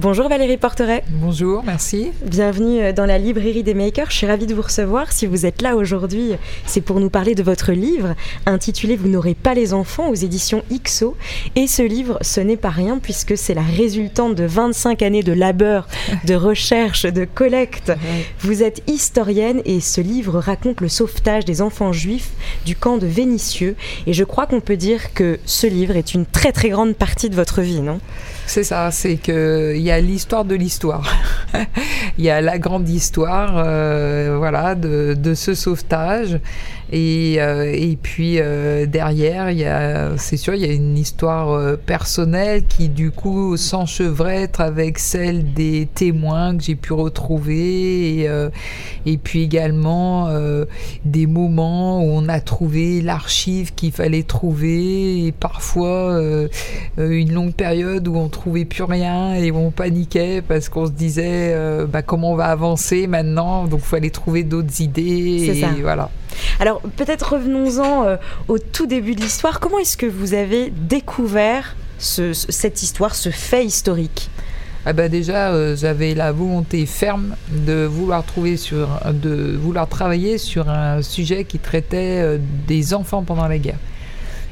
Bonjour Valérie Porteret. Bonjour, merci. Bienvenue euh, dans la librairie des makers. Je suis ravie de vous recevoir. Si vous êtes là aujourd'hui, c'est pour nous parler de votre livre intitulé Vous n'aurez pas les enfants aux éditions XO. Et ce livre, ce n'est pas rien puisque c'est la résultante de 25 années de labeur, de recherche, de collecte. Vous êtes historienne et ce livre raconte le sauvetage des enfants juifs du camp de Vénissieux. Et je crois qu'on peut dire que ce livre est une très très grande partie de votre vie, non? C'est ça, c'est que il y a l'histoire de l'histoire. Il y a la grande histoire, euh, voilà, de, de, ce sauvetage. Et, euh, et puis euh, derrière, c'est sûr, il y a une histoire euh, personnelle qui du coup s'enchevêtre avec celle des témoins que j'ai pu retrouver, et, et puis également des moments où on a trouvé l'archive qu'il fallait trouver, et parfois une longue période où on trouvait plus rien et où on paniquait parce qu'on se disait bah, comment on va avancer maintenant, donc il fallait trouver d'autres idées. Et ça. voilà. Alors peut-être revenons-en euh, au tout début de l'histoire. Comment est-ce que vous avez découvert ce, cette histoire, ce fait historique? Ah bah déjà, euh, j'avais la volonté ferme de vouloir trouver sur, de vouloir travailler sur un sujet qui traitait euh, des enfants pendant la guerre.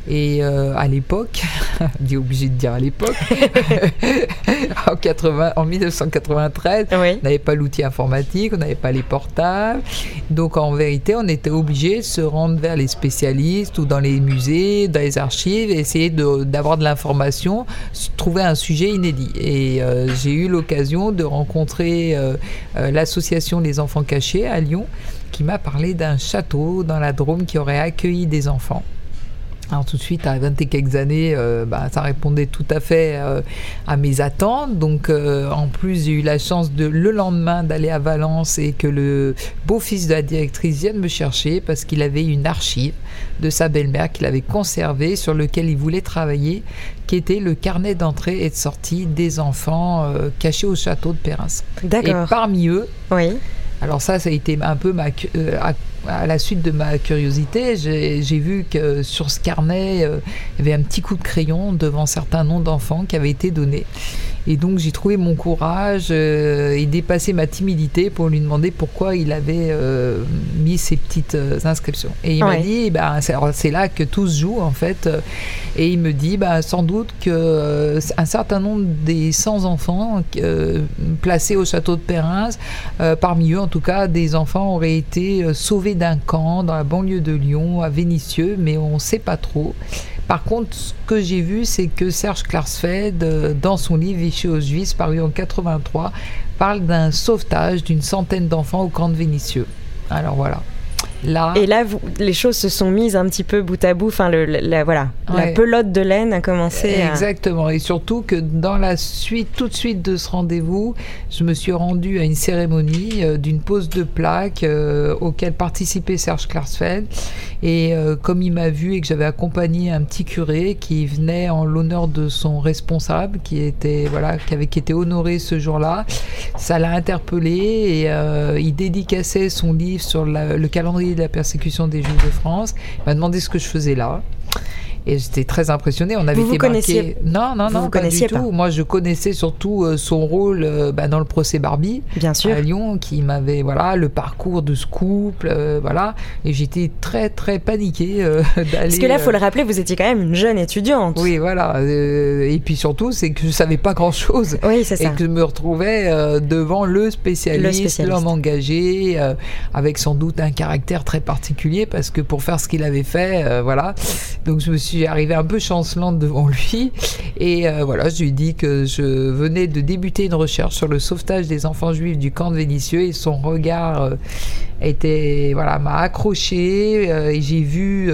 Et euh, à l'époque, on est obligé de dire à l'époque, en, 80, en 1993, Oui. on n'avait pas l'outil informatique, on n'avait pas les portables. Donc en vérité, on était obligé de se rendre vers les spécialistes ou dans les musées, dans les archives, et essayer d'avoir de, l'information, trouver un sujet inédit. Et euh, j'ai eu l'occasion de rencontrer euh, l'association Les Enfants Cachés à Lyon, qui m'a parlé d'un château dans la Drôme qui aurait accueilli des enfants. Alors tout de suite, à 20 et quelques années, euh, bah, ça répondait tout à fait euh, à mes attentes. Donc euh, en plus, j'ai eu la chance de le lendemain d'aller à Valence et que le beau-fils de la directrice vienne me chercher parce qu'il avait une archive de sa belle-mère qu'il avait conservée sur lequel il voulait travailler, qui était le carnet d'entrée et de sortie des enfants euh, cachés au château de Perrins. Et parmi eux, Oui. alors ça, ça a été un peu ma, euh, à, la suite de ma curiosité. J'ai j'ai vu que sur ce carnet, euh, il y avait un petit coup de crayon devant certains noms d'enfants qui avaient été donnés. Et donc j'ai trouvé mon courage euh, et dépassé ma timidité pour lui demander pourquoi il avait euh, mis ces petites euh, inscriptions. Et il m'a Ouais. dit, ben, c'est là que tout se joue en fait. Et il me dit, bah, sans doute que un certain nombre des 100 enfants placés au château de Perrins, parmi eux en tout cas, des enfants auraient été sauvés d'un camp dans la banlieue de Lyon, à Vénissieux, mais on ne sait pas trop. Par contre, ce que j'ai vu, c'est que Serge Klarsfeld, euh, dans son livre Vichy aux Juifs, paru en 83, parle d'un sauvetage d'une centaine d'enfants au camp de Vénissieux. Alors voilà. Là, Et là, vous- les choses se sont mises un petit peu bout à bout. Enfin, le, la, pelote de laine a commencé à... Exactement. Et surtout que dans la suite, tout de suite de ce rendez-vous, je me suis rendue à une cérémonie euh, d'une pose de plaque euh, auquel participait Serge Klarsfeld. Et euh, comme il m'a vu et que j'avais accompagné un petit curé qui venait en l'honneur de son responsable, qui était voilà, qui avait qui était honoré ce jour-là, ça l'a interpellé et euh, il dédicaçait son livre sur la- le calendrier la persécution des Juifs de France. Il m'a demandé ce que je faisais là. Et j'étais très impressionnée. On avait Vous été Non, non, non, vous pas connaissiez du pas tout. Moi, je connaissais surtout euh, son rôle euh, bah, dans le procès Barbie Bien sûr. à Lyon, qui m'avait voilà le parcours de ce couple, euh, voilà. Et j'étais très très paniquée euh, d'aller. Parce que là, faut le rappeler, vous étiez quand même une jeune étudiante. Oui, voilà. euh, et puis surtout, c'est que je savais pas grand chose. Oui, c'est Et ça. que je me retrouvais devant le spécialiste, l'homme engagé, avec sans doute un caractère très particulier, parce que pour faire ce qu'il avait fait, voilà. Donc je me suis arrivée un peu chancelante devant lui. Et voilà, je lui ai dit que je venais de débuter une recherche sur le sauvetage des enfants juifs du camp de Vénitieux et son regard était voilà m'a accroché et j'ai vu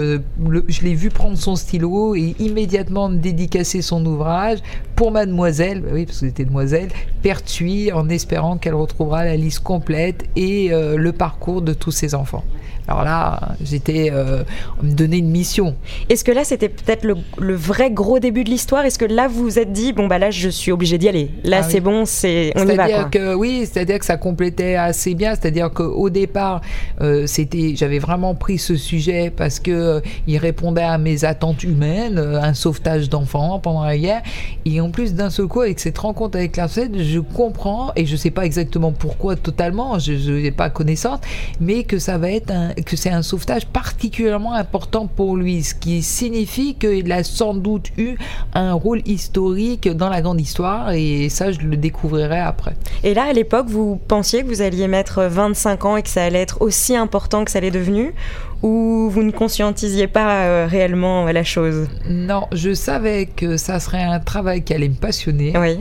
je l'ai vu prendre son stylo et immédiatement dédicacer son ouvrage pour mademoiselle bah oui parce que c'était demoiselle Pertuis en espérant qu'elle retrouvera la liste complète et le parcours de tous ses enfants alors là, j'étais, euh, on me donnait une mission. Est-ce que là, c'était peut-être le, vrai gros début de l'histoire? Est-ce que là, vous vous êtes dit, bon bah là, je suis obligé d'y aller. Là, ah c'est bon, c'est on y va. Que, oui, c'est-à-dire que ça complétait assez bien. C'est-à-dire qu'au départ, euh, c'était, j'avais vraiment pris ce sujet parce que euh, il répondait à mes attentes humaines, un sauvetage d'enfants pendant la guerre. Et en plus, d'un seul coup, avec cette rencontre avec l'ancêtre, je comprends et je sais pas exactement pourquoi totalement, je n'ai pas connaissance, mais que ça va être un que c'est un sauvetage particulièrement important pour lui, ce qui signifie qu'il a sans doute eu un rôle historique dans la grande histoire et ça je le découvrirai après. Et là à l'époque vous pensiez que vous alliez mettre 25 ans et que ça allait être aussi important que ça l'est devenu ou vous ne conscientisiez pas euh, réellement la chose Non, je savais que ça serait un travail qui allait me passionner. Oui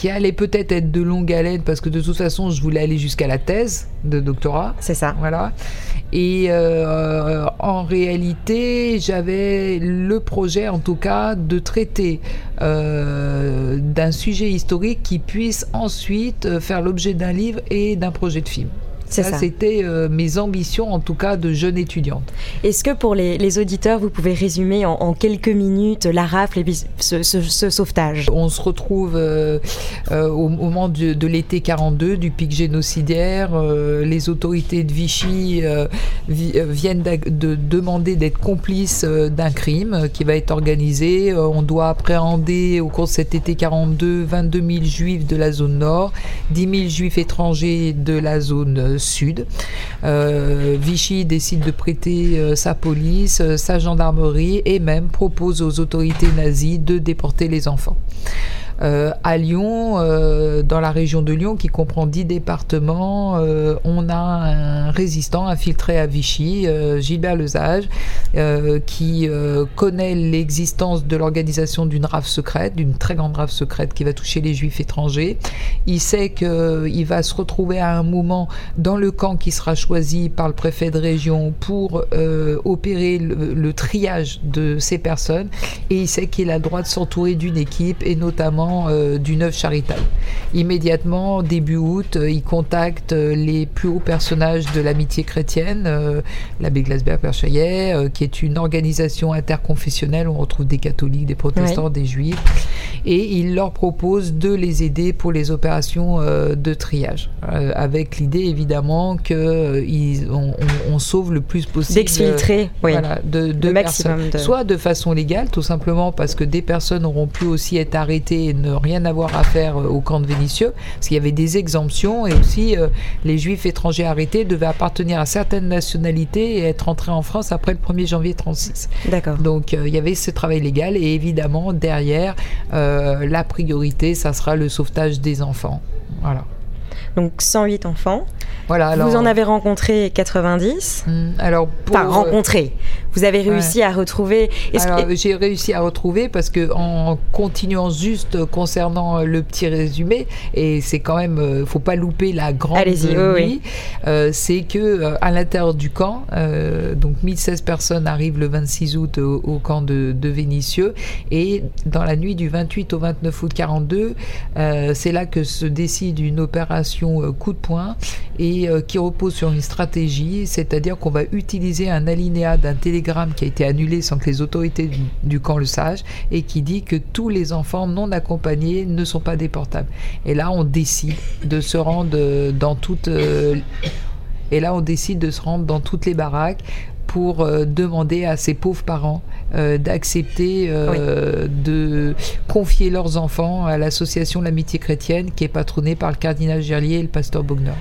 qui allait peut-être être de longue haleine parce que de toute façon je voulais aller jusqu'à la thèse de doctorat. C'est ça. Voilà. Et euh, en réalité, j'avais le projet, en tout cas, de traiter euh, d'un sujet historique qui puisse ensuite faire l'objet d'un livre et d'un projet de film. Ça, c'était euh, mes ambitions, en tout cas, de jeune étudiante. Est-ce que pour les, auditeurs, vous pouvez résumer en, quelques minutes la rafle et ce, sauvetage? On se retrouve euh, euh, au moment de, l'été 42, du pic génocidaire. les autorités de Vichy viennent de demander d'être complices d'un crime qui va être organisé. on doit appréhender au cours de cet été 42 22 000 juifs de la zone nord, 10 000 juifs étrangers de la zone sud. Euh, Vichy décide de prêter euh, sa police, euh, sa gendarmerie et même propose aux autorités nazies de déporter les enfants. Euh, à Lyon, euh, dans la région de Lyon, qui comprend 10 départements, euh, on a un résistant infiltré à Vichy, Gilbert Lezage, qui connaît l'existence de l'organisation d'une rave secrète, d'une très grande rave secrète qui va toucher les juifs étrangers. Il sait qu'il va se retrouver à un moment dans le camp qui sera choisi par le préfet de région pour opérer le, le triage de ces personnes et il sait qu'il a le droit de s'entourer d'une équipe et notamment euh, du Neuf charitable. Immédiatement, début août, euh, il contacte euh, les plus hauts personnages de l'amitié chrétienne, l'abbé Glasberg-Perchaillet, qui est une organisation interconfessionnelle où on retrouve des catholiques, des protestants, des juifs, et il leur propose de les aider pour les opérations de triage, avec l'idée évidemment que on, sauve le plus possible. D'exfiltrer, oui. de, de maximum. Soit de façon légale, tout simplement parce que des personnes auront pu aussi être arrêtées ne rien avoir à faire euh, au camp de Vénitieux, parce qu'il y avait des exemptions et aussi euh, les juifs étrangers arrêtés devaient appartenir à certaines nationalités et être entrés en France après le 1er janvier 36. D'accord. Donc euh, il y avait ce travail légal et évidemment derrière la priorité, ça sera le sauvetage des enfants. Voilà. Donc 108 enfants. Voilà, vous en avez rencontré 90. Hmm, alors, pour, enfin, rencontré. Vous avez réussi à retrouver. Alors, j'ai réussi à retrouver parce que en continuant juste concernant le petit résumé, et c'est quand même, euh, faut pas louper la grande nuit, euh, c'est que euh, à l'intérieur du camp, donc 1016 personnes arrivent le 26 août au, camp de, de, Vénitieux, et dans la nuit du 28 au 29 août 42, c'est là que se décide une opération coup de poing et qui repose sur une stratégie, c'est-à-dire qu'on va utiliser un alinéa d'un téléphone qui a été annulé sans que les autorités du, camp le sachent et qui dit que tous les enfants non accompagnés ne sont pas déportables. Et. Euh, et là, on décide de se rendre dans toutes les baraques pour euh, demander à ces pauvres parents euh, d'accepter de confier leurs enfants à l'association L'Amitié chrétienne qui est patronnée par le cardinal Gerlier et le pasteur Bogner.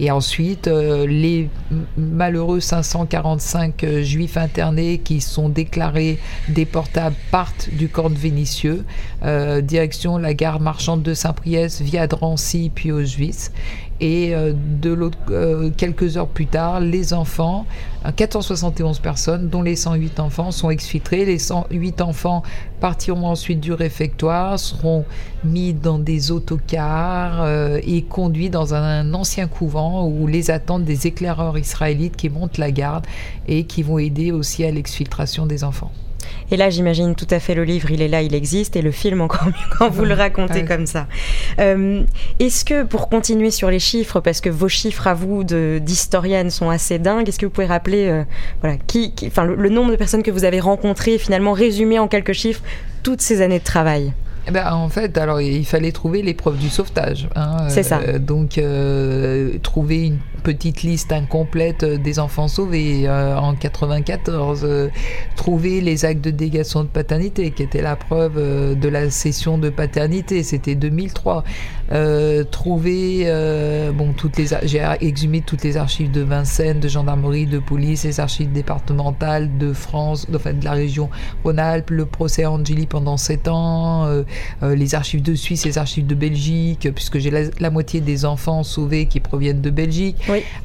Et ensuite, euh, les malheureux 545 euh, juifs internés qui sont déclarés déportables partent du camp de Vénitieux, euh, direction la gare marchande de Saint-Priest via Drancy puis Auschwitz. Et de l'autre, quelques heures plus tard, les enfants, 471 personnes, dont les 108 enfants, sont exfiltrés. Les 108 enfants partiront ensuite du réfectoire, seront mis dans des autocars et conduits dans un, ancien couvent où les attendent des éclaireurs israélites qui montent la garde et qui vont aider aussi à l'exfiltration des enfants. Et là, j'imagine tout à fait le livre, il est là, il existe, et le film encore mieux quand vous le racontez comme ça. Euh, est-ce que, pour continuer sur les chiffres, parce que vos chiffres à vous d'historienne sont assez dingues, est-ce que vous pouvez rappeler euh, voilà, qui, enfin, le, nombre de personnes que vous avez rencontrées, finalement résumé en quelques chiffres, toutes ces années de travail? Eh ben, en fait, alors il fallait trouver l'épreuve du sauvetage. Hein, C'est ça. Euh, donc trouver une petite liste incomplète des enfants sauvés euh, en 94, euh, trouver les actes de délégation de paternité qui était la preuve euh, de la cession de paternité, c'était 2003. trouver bon toutes les j'ai exhumé toutes les archives de Vincennes, de gendarmerie, de police, les archives départementales de France, de, enfin, de la région Rhône-Alpes, le procès Angeli pendant 7 ans, les archives de Suisse, les archives de Belgique, puisque j'ai la, la moitié des enfants sauvés qui proviennent de Belgique.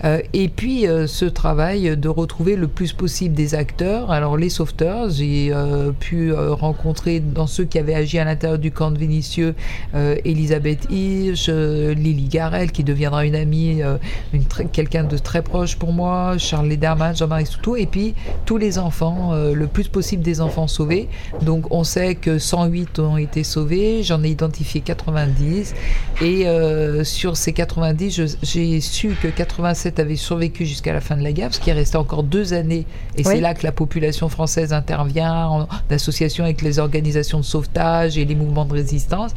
Euh, et puis euh, ce travail de retrouver le plus possible des acteurs. Alors les sauveteurs, j'ai euh, pu rencontrer dans ceux qui avaient agi à l'intérieur du camp de Vénitieux, Elisabeth Hirsch, Lily Garel qui deviendra une amie, quelqu'un de très proche pour moi, Charles Lederman, Jean-Marie Soutou, et puis tous les enfants, le plus possible des enfants sauvés. Donc on sait que 108 ont été sauvés, j'en ai identifié 90, et sur ces 90, j'ai su que 87 avait survécu jusqu'à la fin de la guerre, parce qu'il restait encore deux années. Et c'est là que la population française intervient en association avec les organisations de sauvetage et les mouvements de résistance.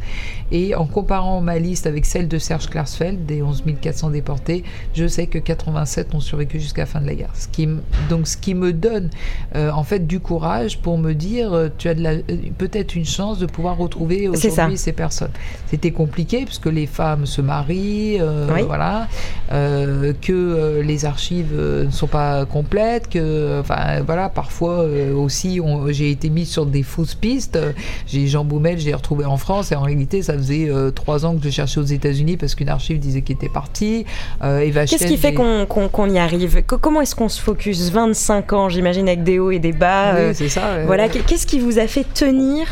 Et en comparant ma liste avec celle de Serge Klarsfeld, des 11 400 déportés, je sais que 87 ont survécu jusqu'à la fin de la guerre. Ce qui, donc ce qui me donne euh, en fait du courage pour me dire, euh, tu as euh, peut-être une chance de pouvoir retrouver aujourd'hui ces personnes. C'était compliqué puisque les femmes se marient, voilà, que euh, les archives euh, ne sont pas complètes, que enfin voilà, parfois euh, aussi j'ai été mis sur des fausses pistes. J'ai Jean Boumel, j'ai retrouvé en France et en réalité ça faisait trois ans que je cherchais aux États-Unis parce qu'une archive disait qu'il était parti. Qu'est-ce qui fait qu'on y arrive? Comment est-ce qu'on se focus? 25 ans, j'imagine, avec des hauts et des bas. Oui, c'est ça. Voilà, qu'est-ce qui vous a fait tenir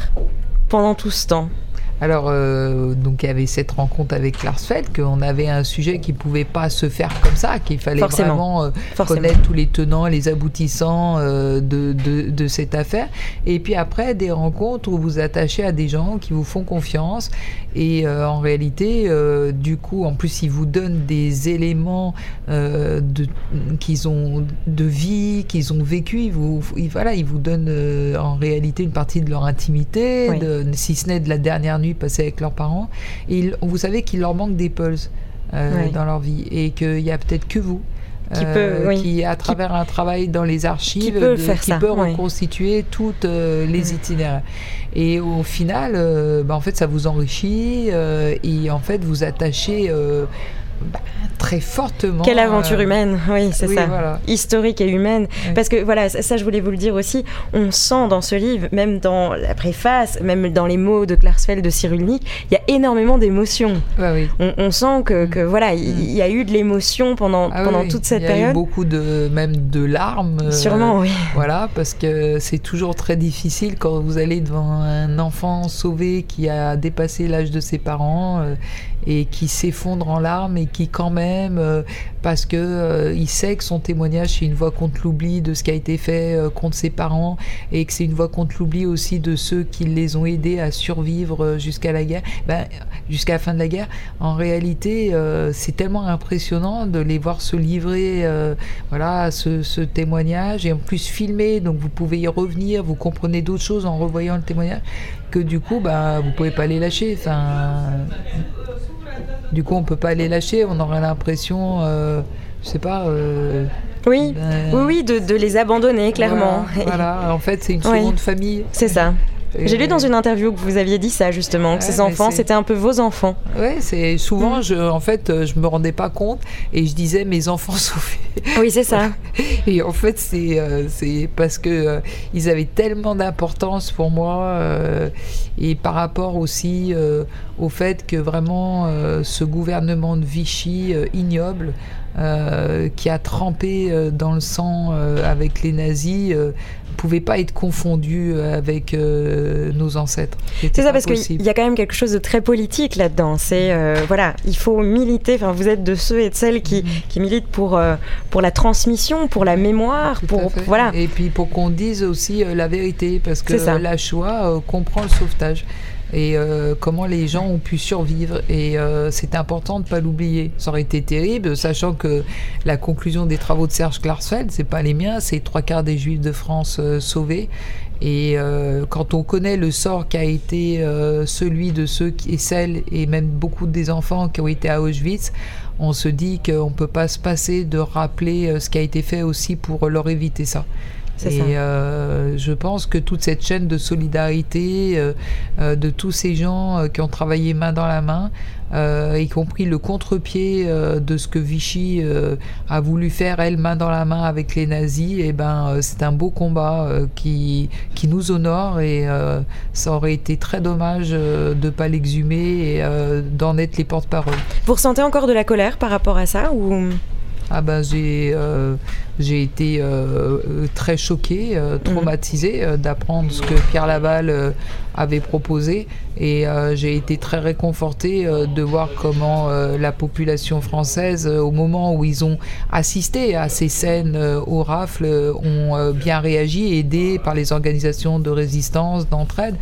pendant tout ce temps alors, euh, donc il y avait cette rencontre avec Larsfeld, qu'on avait un sujet qui pouvait pas se faire comme ça, qu'il fallait vraiment euh, connaître tous les tenants, les aboutissants euh, de, de, de, cette affaire. Et puis après, des rencontres où vous attachez à des gens qui vous font confiance. Et en réalité, du coup, en plus, ils vous donnent des éléments de, qu'ils ont de vie, qu'ils ont vécu. Ils vous, voilà, ils vous donnent en réalité une partie de leur intimité, de, si ce n'est de la dernière nuit passer avec leurs parents. Et vous savez qu'il leur manque des pulses euh, dans leur vie et qu'il y a peut-être que vous. Qui, euh, qui, à travers un travail dans les archives, qui peut, faire qui peut reconstituer toutes euh, les itinéraires. Et au final, bah, en fait, ça vous enrichit et en fait, vous attachez bah, très fortement. Quelle aventure euh, humaine, oui, c'est ça. Historique et humaine. Parce que voilà, ça, je voulais vous le dire aussi, on sent dans ce livre, même dans la préface, même dans les mots de Klarsfeld, de Cyrulnik, il y a énormément d'émotions. oui. on, sent que, mm. voilà, il mm. y, a eu de l'émotion pendant, ah pendant toute cette période. Il y a eu beaucoup de, même de larmes. Euh, Sûrement, oui. Voilà, parce que c'est toujours très difficile quand vous allez devant un enfant sauvé qui a dépassé l'âge de ses parents euh, et qui s'effondre en larmes et qui quand même, euh, parce que euh, il sait que son témoignage c'est une voix contre l'oubli de ce qui a été fait euh, contre ses parents et que c'est une voix contre l'oubli aussi de ceux qui les ont aidés à survivre jusqu'à la guerre, ben, jusqu'à la fin de la guerre. En réalité, c'est tellement impressionnant de les voir se livrer, voilà, ce, témoignage et en plus filmé, donc vous pouvez y revenir, vous comprenez d'autres choses en revoyant le témoignage que du coup, bah, vous pouvez pas les lâcher. Du coup, on peut pas les lâcher. On aurait l'impression, euh, je sais pas. Euh, oui, oui, oui, de, les abandonner clairement. Voilà, en fait, c'est une seconde famille. C'est ça. J'ai lu dans une interview que vous aviez dit ça justement, que ces enfants, c'était un peu vos enfants. Oui, c'est souvent, mm. je, en fait, euh, je me rendais pas compte et je disais mes enfants souffraient. Oui, c'est ça. et en fait, c'est euh, c'est parce que euh, ils avaient tellement d'importance pour moi et par rapport aussi au fait que vraiment ce gouvernement de Vichy ignoble qui a trempé dans le sang avec les nazis pouvait pas être confondu euh, avec euh, nos ancêtres. C'est ça, parce qu'il y a quand même quelque chose de très politique là-dedans. C'est euh, voilà, il faut militer. Enfin, vous êtes de ceux et de celles qui, mhm. qui militent pour pour la transmission, pour la mémoire, pour voilà. Et puis pour qu'on dise aussi la vérité, parce que la Shoah comprend le sauvetage et euh, comment les gens ont pu survivre. Et euh, c'est important de ne pas l'oublier. Ça aurait été terrible, sachant que la conclusion des travaux de Serge Klarsfeld, c'est pas les miens, c'est trois quarts des Juifs de France euh, sauvés. Et quand on connaît le sort qui a été celui de ceux et celles, et même beaucoup des enfants qui ont été à Auschwitz, on se dit qu'on ne peut pas se passer de rappeler ce qui a été fait aussi pour leur éviter ça. Et euh, je pense que toute cette chaîne de solidarité euh, euh, de tous ces gens qui ont travaillé main dans la main, y compris le contre-pied de ce que Vichy a voulu faire, elle, main dans la main avec les nazis, et eh ben, c'est un beau combat qui, qui nous honore et ça aurait été très dommage de ne pas l'exhumer et d'en être les porte-parole. Vous ressentez encore de la colère par rapport à ça ou? Ah ben j'ai euh, j'ai été euh, très choqué, euh, mhm. traumatisé d'apprendre ce que Pierre Laval avait proposé et j'ai été très réconforté de voir comment la population française, au moment où ils ont assisté à ces scènes au rafle, ont bien réagi, aidés par les organisations de résistance, d'entraide.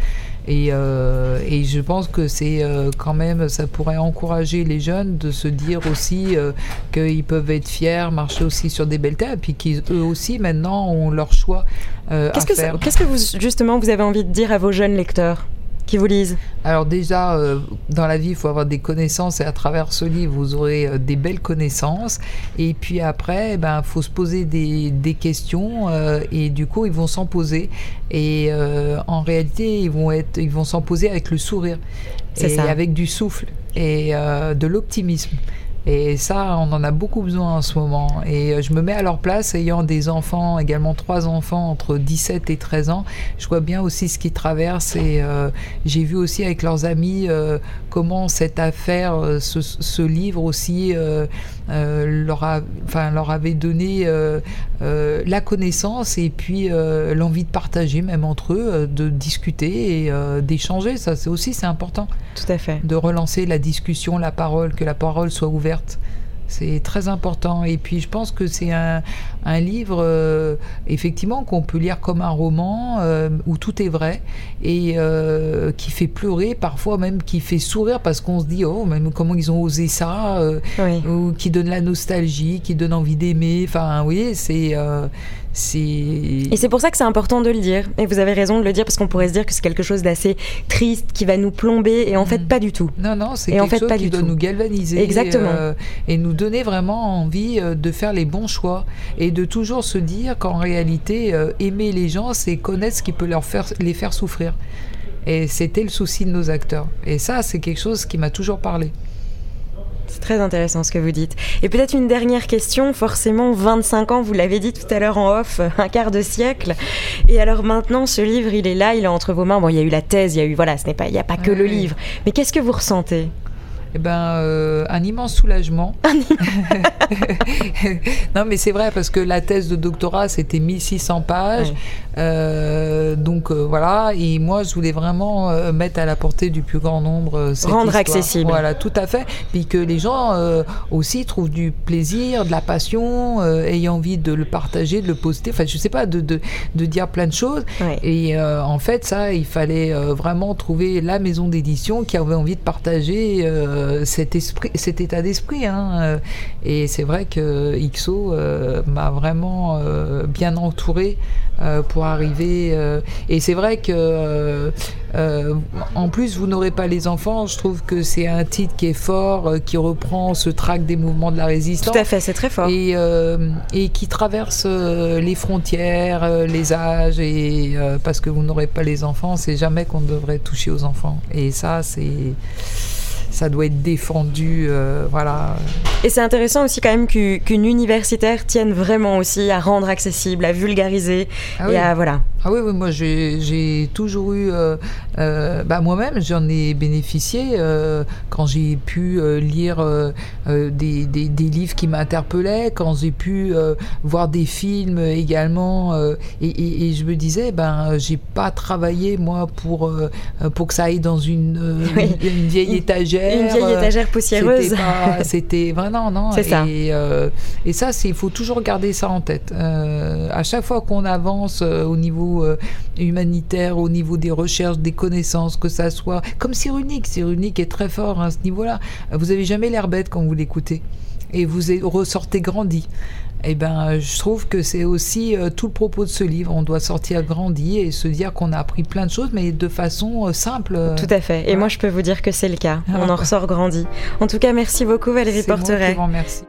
Et, euh, et, je pense que c'est euh, quand même, ça pourrait encourager les jeunes de se dire aussi euh, qu'ils peuvent être fiers, marcher aussi sur des belles terres, et puis qu'eux aussi maintenant ont leur choix. Qu'est-ce que, qu'est-ce que vous justement vous avez envie de dire à vos jeunes lecteurs? Qui vous lisent Alors déjà, euh, dans la vie, il faut avoir des connaissances et à travers ce livre, vous aurez euh, des belles connaissances. Et puis après, il eh ben, faut se poser des, des questions euh, et du coup, ils vont s'en poser. Et en réalité, ils vont, être, ils vont s'en poser avec le sourire et ça. avec du souffle et de l'optimisme. Et ça, on en a beaucoup besoin en ce moment. Et euh, je me mets à leur place, ayant des enfants, également trois enfants entre 17 et 13 ans. Je vois bien aussi ce qu'ils traversent et euh, j'ai vu aussi avec leurs amis euh, comment cette affaire, ce, ce, livre aussi leur, a, enfin, leur avait donné la connaissance et puis l'envie de partager même entre eux, de discuter et d'échanger. Ça, c'est aussi c'est important. Tout à fait. De relancer la discussion, la parole, que la parole soit ouverte c'est très important. Et puis je pense que c'est un, livre, euh, effectivement, qu'on peut lire comme un roman, euh, où tout est vrai, et euh, qui fait pleurer, parfois même qui fait sourire, parce qu'on se dit, oh, même comment ils ont osé ça, ou qui donne la nostalgie, qui donne envie d'aimer. Enfin, oui, c'est et c'est pour ça que c'est important de le dire. Et vous avez raison de le dire parce qu'on pourrait se dire que c'est quelque chose d'assez triste qui va nous plomber et en fait mm. pas du tout. Non non, c'est quelque en fait, chose pas qui doit nous galvaniser. Exactement. Euh, et nous donner vraiment envie euh, de faire les bons choix et de toujours se dire qu'en réalité euh, aimer les gens, c'est connaître ce qui peut leur faire les faire souffrir. Et c'était le souci de nos acteurs. Et ça, c'est quelque chose qui m'a toujours parlé. C'est très intéressant ce que vous dites. Et peut-être une dernière question, forcément 25 ans, vous l'avez dit tout à l'heure en off, un quart de siècle. Et alors maintenant, ce livre, il est là, il est entre vos mains. Bon, il y a eu la thèse, il y a eu, voilà, ce n'est pas, il n'y a pas que le livre. Mais qu'est-ce que vous ressentez? Eh ben, euh, un immense soulagement. non, mais c'est vrai parce que la thèse de doctorat c'était 1600 pages, euh, donc euh, voilà. Et moi, je voulais vraiment mettre à la portée du plus grand nombre cette rendre accessible. Voilà, tout à fait. Puis que les gens aussi trouvent du plaisir, de la passion, ayant envie de le partager, de le poster. Enfin, je sais pas, de, de, de dire plein de choses. Et en fait, ça, il fallait vraiment trouver la maison d'édition qui avait envie de partager cet, esprit, cet état d'esprit. Hein. Et c'est vrai que XO m'a vraiment bien entouré pour arriver. et c'est vrai que en plus, vous n'aurez pas les enfants. Je trouve que c'est un titre qui est fort, qui reprend ce trac des mouvements de la résistance. Tout à fait, c'est très fort. Et, et qui traverse les frontières, les âges, et parce que vous n'aurez pas les enfants, c'est jamais qu'on devrait toucher aux enfants. Et ça, c'est ça doit être défendu, euh, voilà. Et c'est intéressant aussi quand même qu'une universitaire tienne vraiment aussi à rendre accessible, à vulgariser ah et à voilà. Ah oui, oui moi j'ai toujours eu, euh, euh, bah, moi-même j'en ai bénéficié quand j'ai pu lire des, des, des, livres qui m'interpellaient, quand j'ai pu voir des films également, et, et, je me disais ben j'ai pas travaillé moi pour pour que ça aille dans une, une vieille étagère une vieille euh, étagère poussiéreuse. C'était vraiment, non. C'est ça. Et, euh, et ça, il faut toujours garder ça en tête. Euh, à chaque fois qu'on avance au niveau humanitaire, au niveau des recherches, des connaissances, que ça soit. Comme Cyrunique, Cyrunique est très fort à ce niveau-là. Vous avez jamais l'air bête quand vous l'écoutez. Et vous ressortez grandi eh ben, je trouve que c'est aussi euh, tout le propos de ce livre. On doit sortir grandi et se dire qu'on a appris plein de choses, mais de façon euh, simple. Tout à fait. Et moi, je peux vous dire que c'est le cas. On en ressort grandi. En tout cas, merci beaucoup, Valérie Porteret. Moi merci.